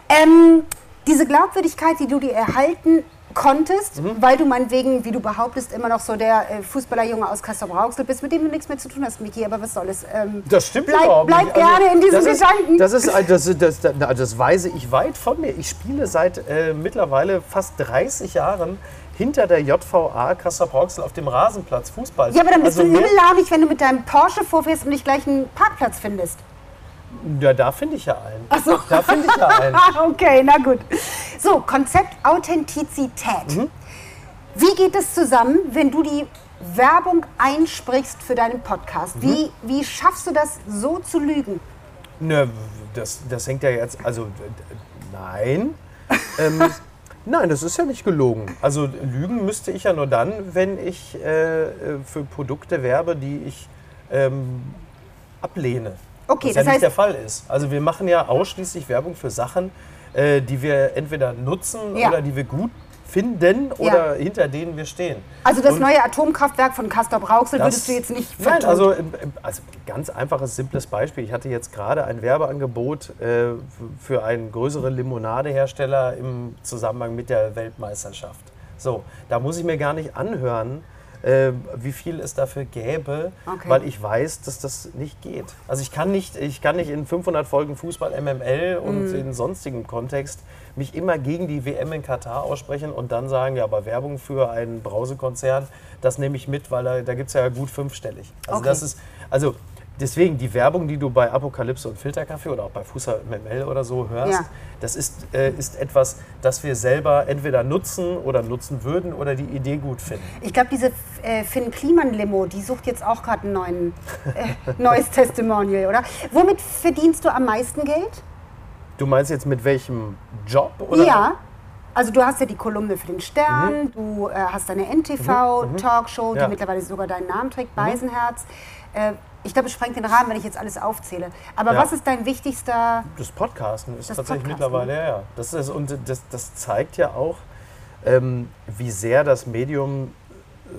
Ähm, Diese Glaubwürdigkeit, die du dir erhalten konntest, Mhm. weil du meinetwegen, wie du behauptest, immer noch so der äh, Fußballerjunge aus Kassel-Brauxel bist, mit dem du nichts mehr zu tun hast, Miki, aber was soll es? Ähm, Das stimmt bleib, überhaupt bleib nicht. Also, gerne in diesem das ist, Gedanken. Das, ist, das, das, das, das, das weise ich weit von mir. Ich spiele seit äh, mittlerweile fast 30 Jahren hinter der JVA Kassel-Brauxel auf dem Rasenplatz Fußball. ja, aber dann bist Also du übellaunig, wenn du mit deinem Porsche vorfährst und nicht gleich einen Parkplatz findest. Ja, da finde ich ja einen. Ach so. Da finde ich ja einen. Okay, na gut. So, Konzept Authentizität. Mhm. Wie geht es zusammen, wenn du die Werbung einsprichst für deinen Podcast? Mhm. Wie, wie schaffst du das, so zu lügen? Ne, das, das hängt ja jetzt, also nein. ähm, nein, das ist ja nicht gelogen. Also lügen müsste ich ja nur dann, wenn ich äh, äh, für Produkte werbe, die ich ähm, ablehne. Okay, Was das ja nicht heißt- der Fall ist. Also wir machen ja ausschließlich Werbung für Sachen, äh, die wir entweder nutzen Ja. oder die wir gut finden oder hinter denen wir stehen. Also das Und- neue Atomkraftwerk von Castor Brauxel würdest du jetzt nicht Nein, vertun? also, ähm, ähm, also ganz einfaches, simples Beispiel. Ich hatte jetzt gerade ein Werbeangebot äh, für einen größeren Limonadehersteller im Zusammenhang mit der Weltmeisterschaft. So, da muss ich mir gar nicht anhören, äh, wie viel es dafür gäbe, Okay. weil ich weiß, dass das nicht geht. Also ich kann nicht, ich kann nicht in 500 Folgen Fußball, MML und Mhm. in sonstigen Kontext mich immer gegen die WM in Katar aussprechen und dann sagen, ja, aber Werbung für einen Brausekonzern, das nehme ich mit, weil da, da gibt es ja gut fünfstellig. Also Okay. das ist, also deswegen die Werbung, die du bei Apokalypse und Filterkaffee oder auch bei Fußball MML oder so hörst, Ja. das ist, äh, ist etwas, das wir selber entweder nutzen oder nutzen würden oder die Idee gut finden. Ich glaube, diese äh, Finn Kliman-Limo, die sucht jetzt auch gerade ein neuen, äh, neues Testimonial, oder? Womit verdienst du am meisten Geld? Du meinst jetzt mit welchem Job? Oder? Ja. Also du hast ja die Kolumne für den Stern, Mhm. du äh, hast deine NTV-Talkshow, die Ja. mittlerweile sogar deinen Namen trägt, Beisenherz. Äh, ich glaube, es sprengt den Rahmen, wenn ich jetzt alles aufzähle. Aber Ja. was ist dein wichtigster... Das Podcasten ist Das tatsächlich Podcasten. mittlerweile, ja, ja. Das ist, und das, das zeigt ja auch, ähm, wie sehr das Medium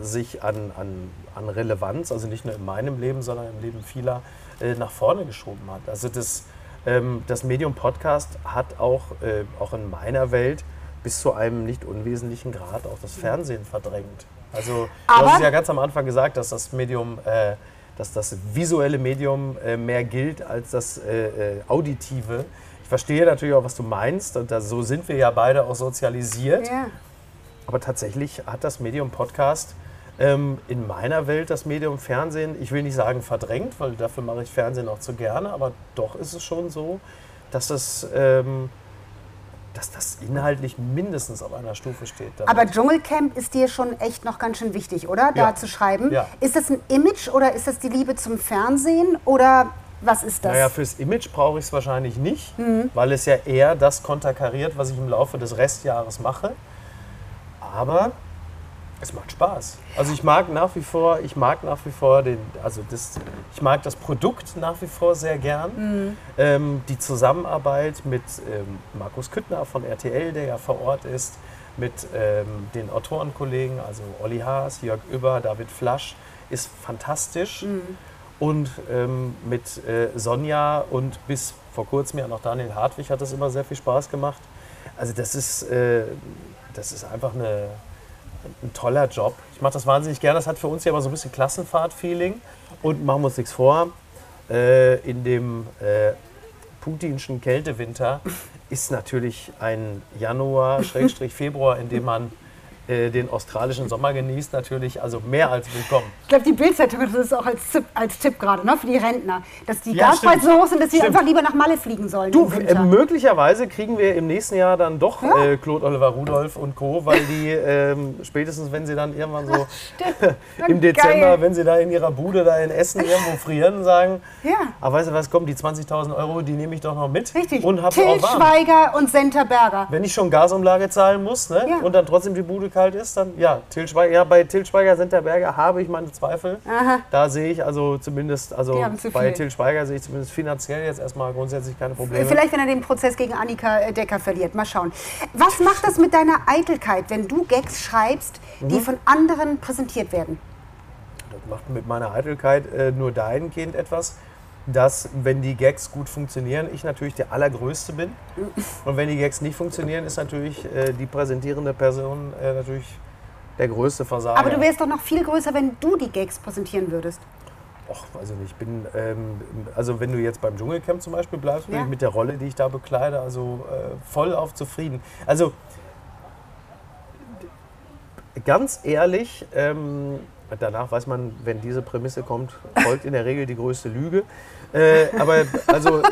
sich an, an, an Relevanz, also nicht nur in meinem Leben, sondern im Leben vieler, äh, nach vorne geschoben hat. Also das, ähm, das Medium Podcast hat auch, äh, auch in meiner Welt bis zu einem nicht unwesentlichen Grad auch das Fernsehen verdrängt. Also du Aber- hast es ja ganz am Anfang gesagt, dass das Medium, äh, dass das visuelle Medium äh, mehr gilt als das äh, äh, auditive. Ich verstehe natürlich auch, was du meinst und da, so sind wir ja beide auch sozialisiert. Ja. Aber tatsächlich hat das Medium Podcast ähm, in meiner Welt das Medium Fernsehen, ich will nicht sagen verdrängt, weil dafür mache ich Fernsehen auch zu gerne, aber doch ist es schon so, dass das, ähm, dass das inhaltlich mindestens auf einer Stufe steht. damit. Aber Dschungelcamp ist dir schon echt noch ganz schön wichtig, oder? Da Ja. zu schreiben. Ja. Ist das ein Image oder ist das die Liebe zum Fernsehen oder was ist das? Naja, fürs Image brauche ich es wahrscheinlich nicht, Mhm. weil es ja eher das konterkariert, was ich im Laufe des Restjahres mache. Aber es macht Spaß. Also ich mag nach wie vor, ich mag nach wie vor den, also das, ich mag das Produkt nach wie vor sehr gern. Mhm. Ähm, die Zusammenarbeit mit ähm, Markus Küttner von RTL, der ja vor Ort ist, mit ähm, den Autorenkollegen, also Olli Haas, Jörg Über, David Flasch, ist fantastisch. Mhm. Und ähm, mit äh, Sonja und bis vor kurzem ja noch Daniel Hartwig hat das immer sehr viel Spaß gemacht. Also das ist, äh, das ist einfach eine, ein toller Job. Ich mache das wahnsinnig gerne. Das hat für uns ja immer so ein bisschen Klassenfahrt-Feeling. Und machen wir uns nichts vor, äh, in dem äh, putinschen Kältewinter ist natürlich ein Januar, Schrägstrich Februar, in dem man den australischen Sommer genießt, natürlich also mehr als willkommen. Ich glaube, die Bildzeitung hat das auch als Tipp, als Tipp gerade ne, für die Rentner, dass die Ja, Gaspreise so hoch sind, dass sie einfach lieber nach Malle fliegen sollen. Du, äh, möglicherweise kriegen wir im nächsten Jahr dann doch Ja. äh, Claude Oliver Rudolph und Co., weil die ähm, spätestens, wenn sie dann irgendwann so im Dezember, Geil. wenn sie da in ihrer Bude da in Essen irgendwo frieren, sagen, Ja. aber weißt du was, komm, die 20.000 Euro, die nehme ich doch noch mit Richtig. und habe Till auch warm. Schweiger und Senta Berger. Wenn ich schon Gasumlage zahlen muss ne, Ja. und dann trotzdem die Bude kalt ist, dann ja, Till Schweiger, ja bei Till Schweiger, Senterberger habe ich meine Zweifel. Aha. Da sehe ich also zumindest, also bei. Till Schweiger sehe ich zumindest finanziell jetzt erstmal grundsätzlich keine Probleme. Vielleicht, wenn er den Prozess gegen Annika äh, Decker verliert. Mal schauen. Was macht das mit deiner Eitelkeit, wenn du Gags schreibst, die Mhm. von anderen präsentiert werden? Das macht mit meiner Eitelkeit äh, nur dahingehend etwas, dass, wenn die Gags gut funktionieren, ich natürlich der Allergrößte bin. Und wenn die Gags nicht funktionieren, ist natürlich äh, die präsentierende Person äh, natürlich der größte Versager. Aber du wärst doch noch viel größer, wenn du die Gags präsentieren würdest. Och, also ich bin, ähm, also wenn du jetzt beim Dschungelcamp zum Beispiel bleibst, bin Ja. ich mit der Rolle, die ich da bekleide, also äh, voll auf zufrieden. Also ganz ehrlich, ähm, danach weiß man, wenn diese Prämisse kommt, folgt in der Regel die größte Lüge. Äh, aber also,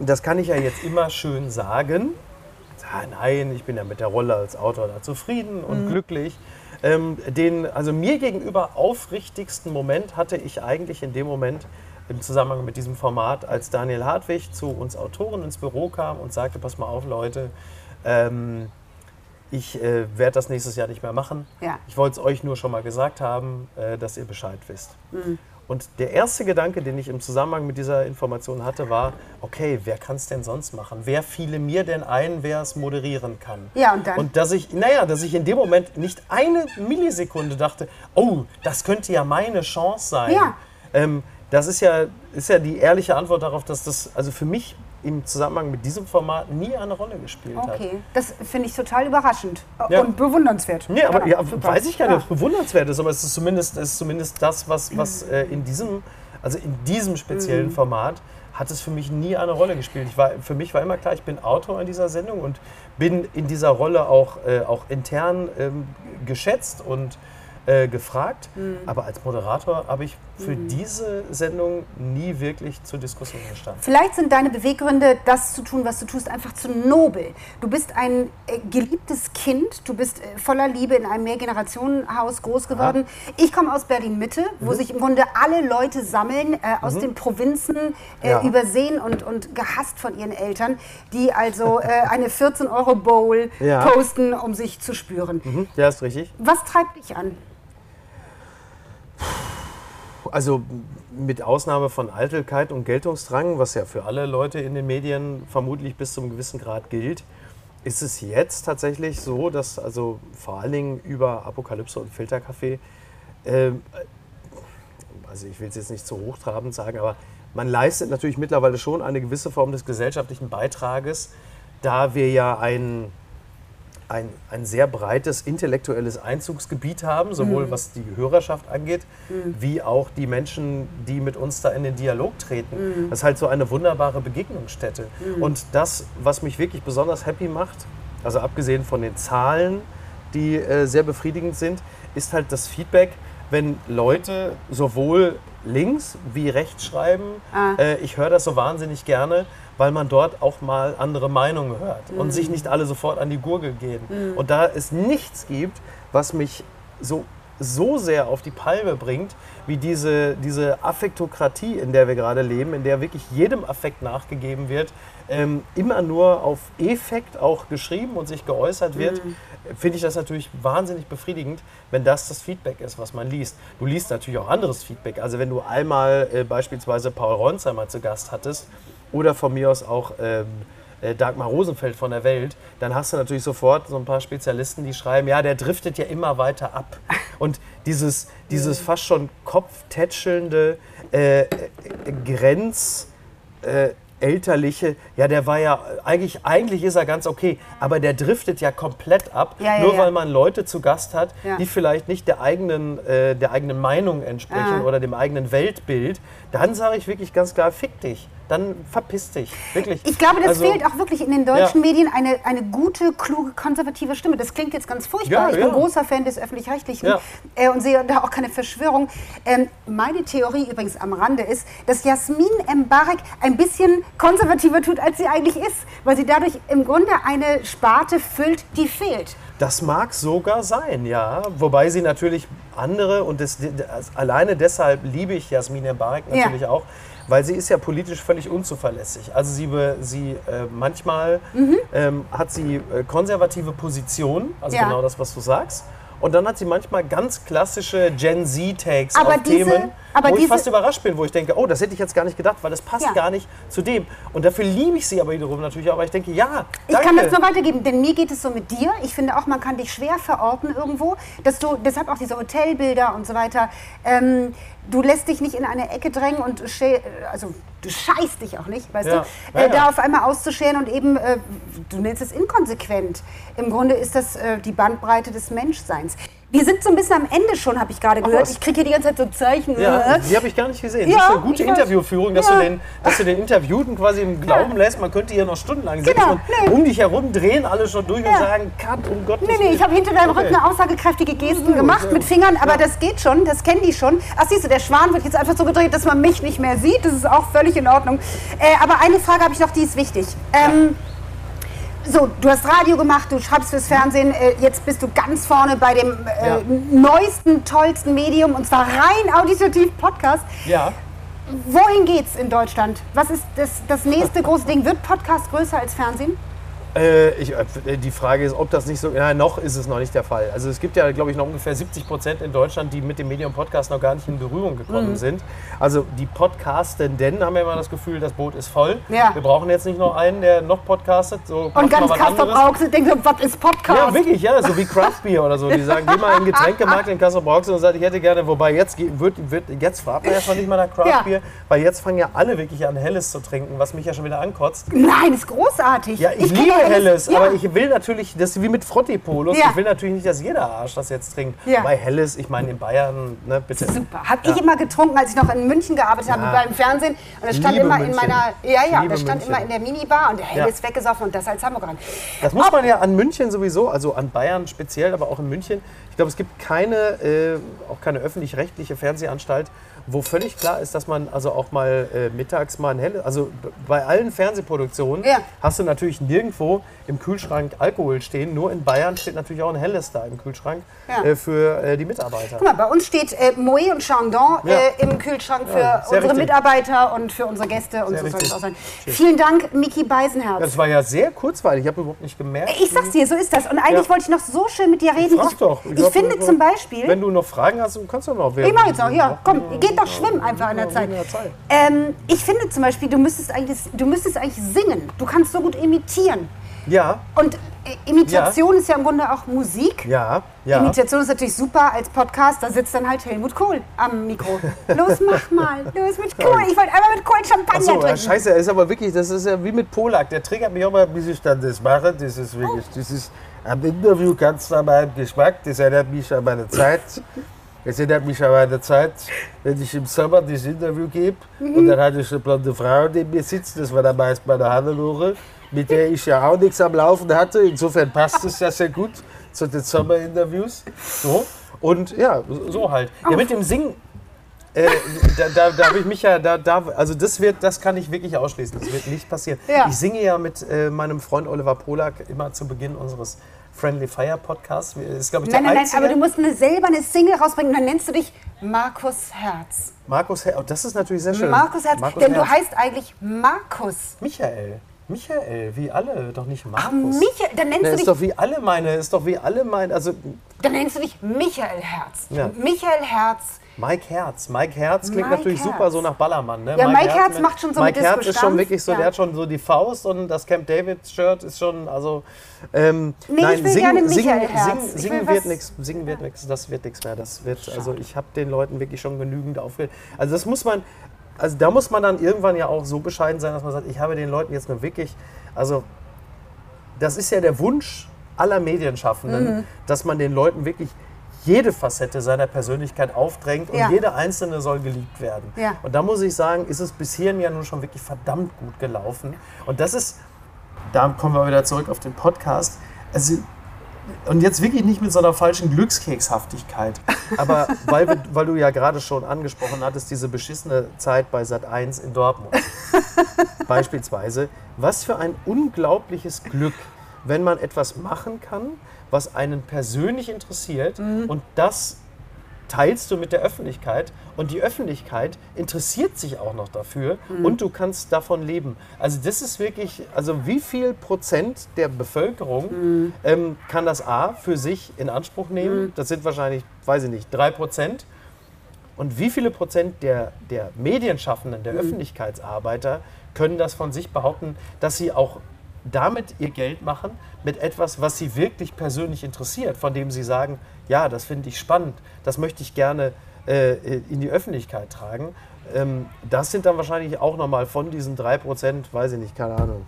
das kann ich ja jetzt immer schön sagen. Ah, nein, ich bin ja mit der Rolle als Autor da zufrieden und glücklich. Ähm, den also mir gegenüber aufrichtigsten Moment hatte ich eigentlich in dem Moment im Zusammenhang mit diesem Format, als Daniel Hartwig zu uns Autoren ins Büro kam und sagte, pass mal auf Leute, ähm, ich äh, werde das nächstes Jahr nicht mehr machen. Ja. Ich wollte es euch nur schon mal gesagt haben, äh, dass ihr Bescheid wisst. Und der erste Gedanke, den ich im Zusammenhang mit dieser Information hatte, war, okay, wer kann es denn sonst machen? Wer fiele mir denn ein, wer es moderieren kann? Ja, und dann? Und dass ich, naja, dass ich in dem Moment nicht eine Millisekunde dachte, oh, das könnte ja meine Chance sein. Ja. Ähm, das ist ja, ist ja die ehrliche Antwort darauf, dass das also für mich im Zusammenhang mit diesem Format nie eine Rolle gespielt hat. Okay, das finde ich total überraschend Ja. und bewundernswert. Nee, aber ja, super. weiß ich gar nicht, ob Ja. es bewundernswert ist, aber es ist zumindest, es ist zumindest das, was, was äh, in diesem, also in diesem speziellen Mhm. Format hat es für mich nie eine Rolle gespielt. Ich war, für mich war immer klar, ich bin Autor in dieser Sendung und bin in dieser Rolle auch, äh, auch intern ähm, geschätzt und äh, gefragt. Mhm. Aber als Moderator habe ich für diese Sendung nie wirklich zur Diskussion gestanden. Vielleicht sind deine Beweggründe, das zu tun, was du tust, einfach zu nobel. Du bist ein äh, geliebtes Kind, du bist äh, voller Liebe in einem Mehrgenerationenhaus groß geworden. Ich komme aus Berlin-Mitte, Mhm. wo sich im Grunde alle Leute sammeln, äh, aus den Provinzen, äh, Ja. übersehen und, und gehasst von ihren Eltern, die also äh, eine 14-Euro-Bowl Ja. posten, um sich zu spüren. Hm? Ja, ist richtig. Was treibt dich an? Also mit Ausnahme von Eitelkeit und Geltungsdrang, was ja für alle Leute in den Medien vermutlich bis zum gewissen Grad gilt, ist es jetzt tatsächlich so, dass also vor allen Dingen über Apokalypse und Filterkaffee, ähm, also ich will es jetzt nicht zu hochtrabend sagen, aber man leistet natürlich mittlerweile schon eine gewisse Form des gesellschaftlichen Beitrages, da wir ja ein ein, ein sehr breites intellektuelles Einzugsgebiet haben, sowohl was die Hörerschaft angeht, wie auch die Menschen, die mit uns da in den Dialog treten. Das ist halt so eine wunderbare Begegnungsstätte. Und das, was mich wirklich besonders happy macht, also abgesehen von den Zahlen, die äh, sehr befriedigend sind, ist halt das Feedback, wenn Leute sowohl links wie rechts schreiben. Äh, ich höre das so wahnsinnig gerne, weil man dort auch mal andere Meinungen hört und sich nicht alle sofort an die Gurgel gehen. Und da es nichts gibt, was mich so, so sehr auf die Palme bringt, wie diese, diese Affektokratie, in der wir gerade leben, in der wirklich jedem Affekt nachgegeben wird, ähm, immer nur auf Effekt auch geschrieben und sich geäußert wird, finde ich das natürlich wahnsinnig befriedigend, wenn das das Feedback ist, was man liest. Du liest natürlich auch anderes Feedback. Also wenn du einmal äh, beispielsweise Paul Ronsheimer zu Gast hattest oder von mir aus auch ähm, äh, Dagmar Rosenfeld von der Welt, dann hast du natürlich sofort so ein paar Spezialisten, die schreiben, ja, der driftet ja immer weiter ab. Und dieses, dieses fast schon kopftätschelnde äh, äh, Grenz... Äh, elterliche, ja, der war ja, eigentlich, eigentlich ist er ganz okay, aber der driftet ja komplett ab, Ja, ja, nur ja. weil man Leute zu Gast hat, die vielleicht nicht der eigenen, äh, der eigenen Meinung entsprechen Ah. oder dem eigenen Weltbild, dann sage ich wirklich ganz klar, fick dich, dann verpiss dich, wirklich. Ich glaube, das Also- fehlt auch wirklich in den deutschen Ja. Medien eine, eine gute, kluge, konservative Stimme. Das klingt jetzt ganz furchtbar. Ja, ich bin ja. großer Fan des Öffentlich-Rechtlichen Ja. äh, und sehe da auch keine Verschwörung. Ähm, meine Theorie übrigens am Rande ist, dass Jasmin Mbarek ein bisschen konservativer tut, als sie eigentlich ist, weil sie dadurch im Grunde eine Sparte füllt, die fehlt. Das mag sogar sein, ja. Wobei sie natürlich andere, und das, das, alleine deshalb liebe ich Jasmin Mbarek Ja. natürlich auch, weil sie ist ja politisch völlig unzuverlässig. Also sie, sie äh, manchmal Mhm. ähm, hat sie äh, konservative Positionen, also Ja. genau das, was du sagst. Und dann hat sie manchmal ganz klassische Gen Z-Takes auf diese- Themen, aber wo ich fast überrascht bin, wo ich denke, oh, das hätte ich jetzt gar nicht gedacht, weil das passt Ja. gar nicht zu dem. Und dafür liebe ich sie aber wiederum natürlich weil ich denke, ja, Ich danke. kann das nur weitergeben, denn mir geht es so mit dir. Ich finde auch, man kann dich schwer verorten irgendwo. Dass du, deshalb auch diese Hotelbilder und so weiter. Ähm, du lässt dich nicht in eine Ecke drängen und also du scheißt dich auch nicht, weißt Ja. du? Ja, Äh, ja. da auf einmal auszuscheren und eben, äh, du nennst es inkonsequent. Im Grunde ist das äh, die Bandbreite des Menschseins. Wir sind so ein bisschen am Ende schon, habe ich gerade gehört. Ich kriege hier die ganze Zeit so Zeichen. Ja, äh. die habe ich gar nicht gesehen. Ja, das ist eine gute. Interviewführung, dass, Ja. du den, dass du den Interviewten quasi im Glauben lässt, man könnte hier noch stundenlang sitzen Genau, und nee. um dich herum drehen alle schon durch und sagen, Cut, um Gottes Nee, nee, ich habe hinter deinem Okay. Rücken aussagekräftige Gesten gemacht mit Fingern, aber das geht schon, das kennen die schon. Ach siehst du, der Schwan wird jetzt einfach so gedreht, dass man mich nicht mehr sieht, das ist auch völlig in Ordnung. Äh, aber eine Frage habe ich noch, die ist wichtig. Ähm, so, du hast Radio gemacht, du schreibst fürs Fernsehen, äh, jetzt bist du ganz vorne bei dem äh, Ja. neuesten, tollsten Medium und zwar rein auditiv Podcast. Ja. Wohin geht's in Deutschland? Was ist das, das nächste große Ding? Wird Podcast größer als Fernsehen? Äh, ich, äh, die Frage ist, ob das nicht so. Nein, noch ist es noch nicht der Fall. Also es gibt ja, glaube ich, noch ungefähr 70 Prozent in Deutschland, die mit dem Medium Podcast noch gar nicht in Berührung gekommen Mhm. sind. Also die Podcastenden haben ja immer das Gefühl, das Boot ist voll. Ja. Wir brauchen jetzt nicht noch einen, der noch podcastet. So, Und ganz Kassel. Brauxel denkt so, was ist Podcast? Ja, wirklich, ja, so wie Craft Beer oder so. Die sagen, geh mal in den Getränkemarkt in Kassel Brauxel und sagt, ich hätte gerne, wobei jetzt wird, wird jetzt fragt man erstmal nicht mal nach Craft Ja. Beer, weil jetzt fangen ja alle wirklich an, Helles zu trinken, was mich ja schon wieder ankotzt. Nein, ist großartig. Ja, ich, kenne liebe Helles, ja. aber ich will natürlich, das ist wie mit Frottipolos, Ja. ich will natürlich nicht, dass jeder Arsch das jetzt trinkt. Ja. Bei Helles, ich meine in Bayern, ne, bitte. Super. Habe ich immer getrunken, als ich noch in München gearbeitet habe beim Fernsehen. Und das stand Liebe immer in München. meiner, ja, ja, Liebe das stand München. immer in der Minibar und der Hell Ja. ist weggesoffen und das als Hamburgerin. Das muss man ja an München sowieso, also an Bayern speziell, aber auch in München. Ich glaube, es gibt keine, äh, auch keine öffentlich-rechtliche Fernsehanstalt, wo völlig klar ist, dass man also auch mal äh, mittags mal ein helles, also bei allen Fernsehproduktionen Ja. hast du natürlich nirgendwo im Kühlschrank Alkohol stehen. Nur in Bayern steht natürlich auch ein helles da im Kühlschrank Ja. äh, für äh, die Mitarbeiter. Guck mal, bei uns steht äh, Moet und Chandon Ja. äh, im Kühlschrank für unsere richtig. Mitarbeiter und für unsere Gäste und Sehr so soll es auch sein. Vielen Dank, Miki Beisenherz. Das war ja sehr kurzweilig, ich habe überhaupt nicht gemerkt. ich sag's dir, so ist das. Und eigentlich wollte ich noch so schön mit dir reden. Frag ich doch. ich, glaub, finde zum Beispiel. Wenn du noch Fragen hast, kannst du noch. Ich mach jetzt auch, ja, komm, geht doch schwimmen einfach in der Ja, Zeit. Ähm, ich finde zum Beispiel, du müsstest, eigentlich, du müsstest eigentlich singen. Du kannst so gut imitieren. Ja, Und äh, Imitation ist ja im Grunde auch Musik. ja, ja. Imitation ist natürlich super als Podcast, da sitzt dann halt Helmut Kohl am Mikro. Los, mach mal, los mit Kohl. Ich wollte einmal mit Kohl Champagner Achso, ja, trinken. scheiße, er ist aber wirklich, das ist ja wie mit Polak. Der triggert mich auch mal, bis ich dann das mache. Das ist wirklich, das ist am Interview ganz nach meinem Geschmack. Das erinnert mich an meine Zeit. Es erinnert mich an meine Zeit, wenn ich im Sommer das Interview gebe und dann hatte ich eine blonde Frau neben mir sitzen, das war dann meist meine Hannelore, mit der ich ja auch nichts am Laufen hatte. Insofern passt es ja sehr gut zu den Sommerinterviews. So. Und ja, so halt. Ja, mit dem Singen, äh, da, da, da habe ich mich ja, da, da, also das wird, das kann ich wirklich ausschließen. Das wird nicht passieren. Ja. Ich singe ja mit äh, meinem Freund Oliver Polak immer zu Beginn unseres Friendly Fire Podcasts. Das ist, glaube ich, Nein, der nein, nein, aber du musst eine, selber eine Single rausbringen und dann nennst du dich Markus Herz. Markus Herz, oh, das ist natürlich sehr schön. Markus Herz, Markus denn du Herz. heißt eigentlich Markus. Michael. Michael, wie alle, doch nicht Markus. Ach, Michael, dann nennst Na, du ist dich doch wie alle meine, ist doch wie alle meine, also Dann nennst du dich Michael Herz. Ja. Michael Herz. Mike Herz. Mike Herz klingt Mike natürlich Herz. super so nach Ballermann. Ne? Ja, Mike Herz macht schon so Mike Herz ist schon wirklich so, Ja. der hat schon so die Faust und das Camp David Shirt ist schon, also ähm, Nee, ich nein, will singen, gerne singen, Michael Herz. singen, Ich singen will wird nichts, singen wird nichts, das wird nichts mehr. Das wird, also ich habe den Leuten wirklich schon genügend aufge... Also das muss man, also da muss man dann irgendwann ja auch so bescheiden sein, dass man sagt, ich habe den Leuten jetzt nur wirklich, also das ist ja der Wunsch aller Medienschaffenden, Mhm. dass man den Leuten wirklich jede Facette seiner Persönlichkeit aufdrängt und Ja. jede einzelne soll geliebt werden. Ja. Und da muss ich sagen, ist es bis hierhin ja nun schon wirklich verdammt gut gelaufen. Und das ist, da kommen wir wieder zurück auf den Podcast. Also, und jetzt wirklich nicht mit so einer falschen Glückskekshaftigkeit, aber weil, wir, weil du ja gerade schon angesprochen hattest, diese beschissene Zeit bei Sat 1 in Dortmund. Beispielsweise, was für ein unglaubliches Glück, wenn man etwas machen kann, was einen persönlich interessiert und das teilst du mit der Öffentlichkeit und die Öffentlichkeit interessiert sich auch noch dafür Mhm. und du kannst davon leben. Also das ist wirklich, also wie viel Prozent der Bevölkerung Mhm. ähm, kann das A für sich in Anspruch nehmen? Das sind wahrscheinlich, weiß ich nicht, drei Prozent. Und wie viele Prozent der, der Medienschaffenden, Mhm. der Öffentlichkeitsarbeiter können das von sich behaupten, dass sie auch damit ihr Geld machen, mit etwas, was sie wirklich persönlich interessiert, von dem sie sagen, ja, das finde ich spannend, das möchte ich gerne äh, in die Öffentlichkeit tragen. Ähm, das sind dann wahrscheinlich auch nochmal von diesen drei Prozent, weiß ich nicht, keine Ahnung.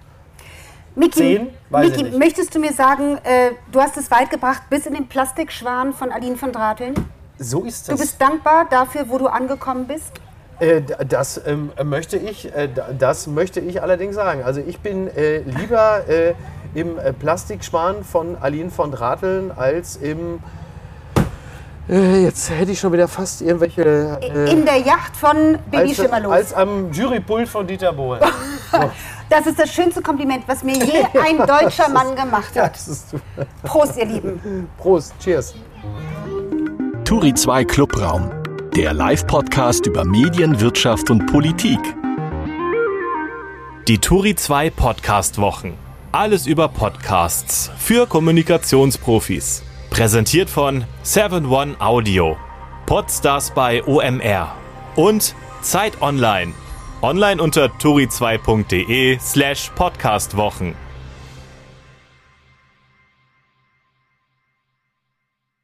Miki, Miki möchtest du mir sagen, äh, du hast es weit gebracht bis in den Plastikschwan von Aline von Drateln? So ist Du das. bist dankbar dafür, wo du angekommen bist? Äh, das ähm, möchte ich, äh, das möchte ich allerdings sagen. Also ich bin äh, lieber äh, im äh, Plastikschwan von Aline von Drateln als im äh, jetzt hätte ich schon wieder fast irgendwelche äh, In der Yacht von Baby als, Schimmerlos. als am Jurypult von Dieter Bohlen. das ist das schönste Kompliment, was mir je ein deutscher Mann gemacht hat. Das ist super. Prost, ihr Lieben. Prost, cheers. Turi 2 Clubraum, der Live-Podcast über Medien, Wirtschaft und Politik. Die Turi 2 Podcast Wochen. Alles über Podcasts für Kommunikationsprofis. Präsentiert von 7one Audio. Podstars bei OMR. Und Zeit Online. Online unter turi2.de slash podcastwochen.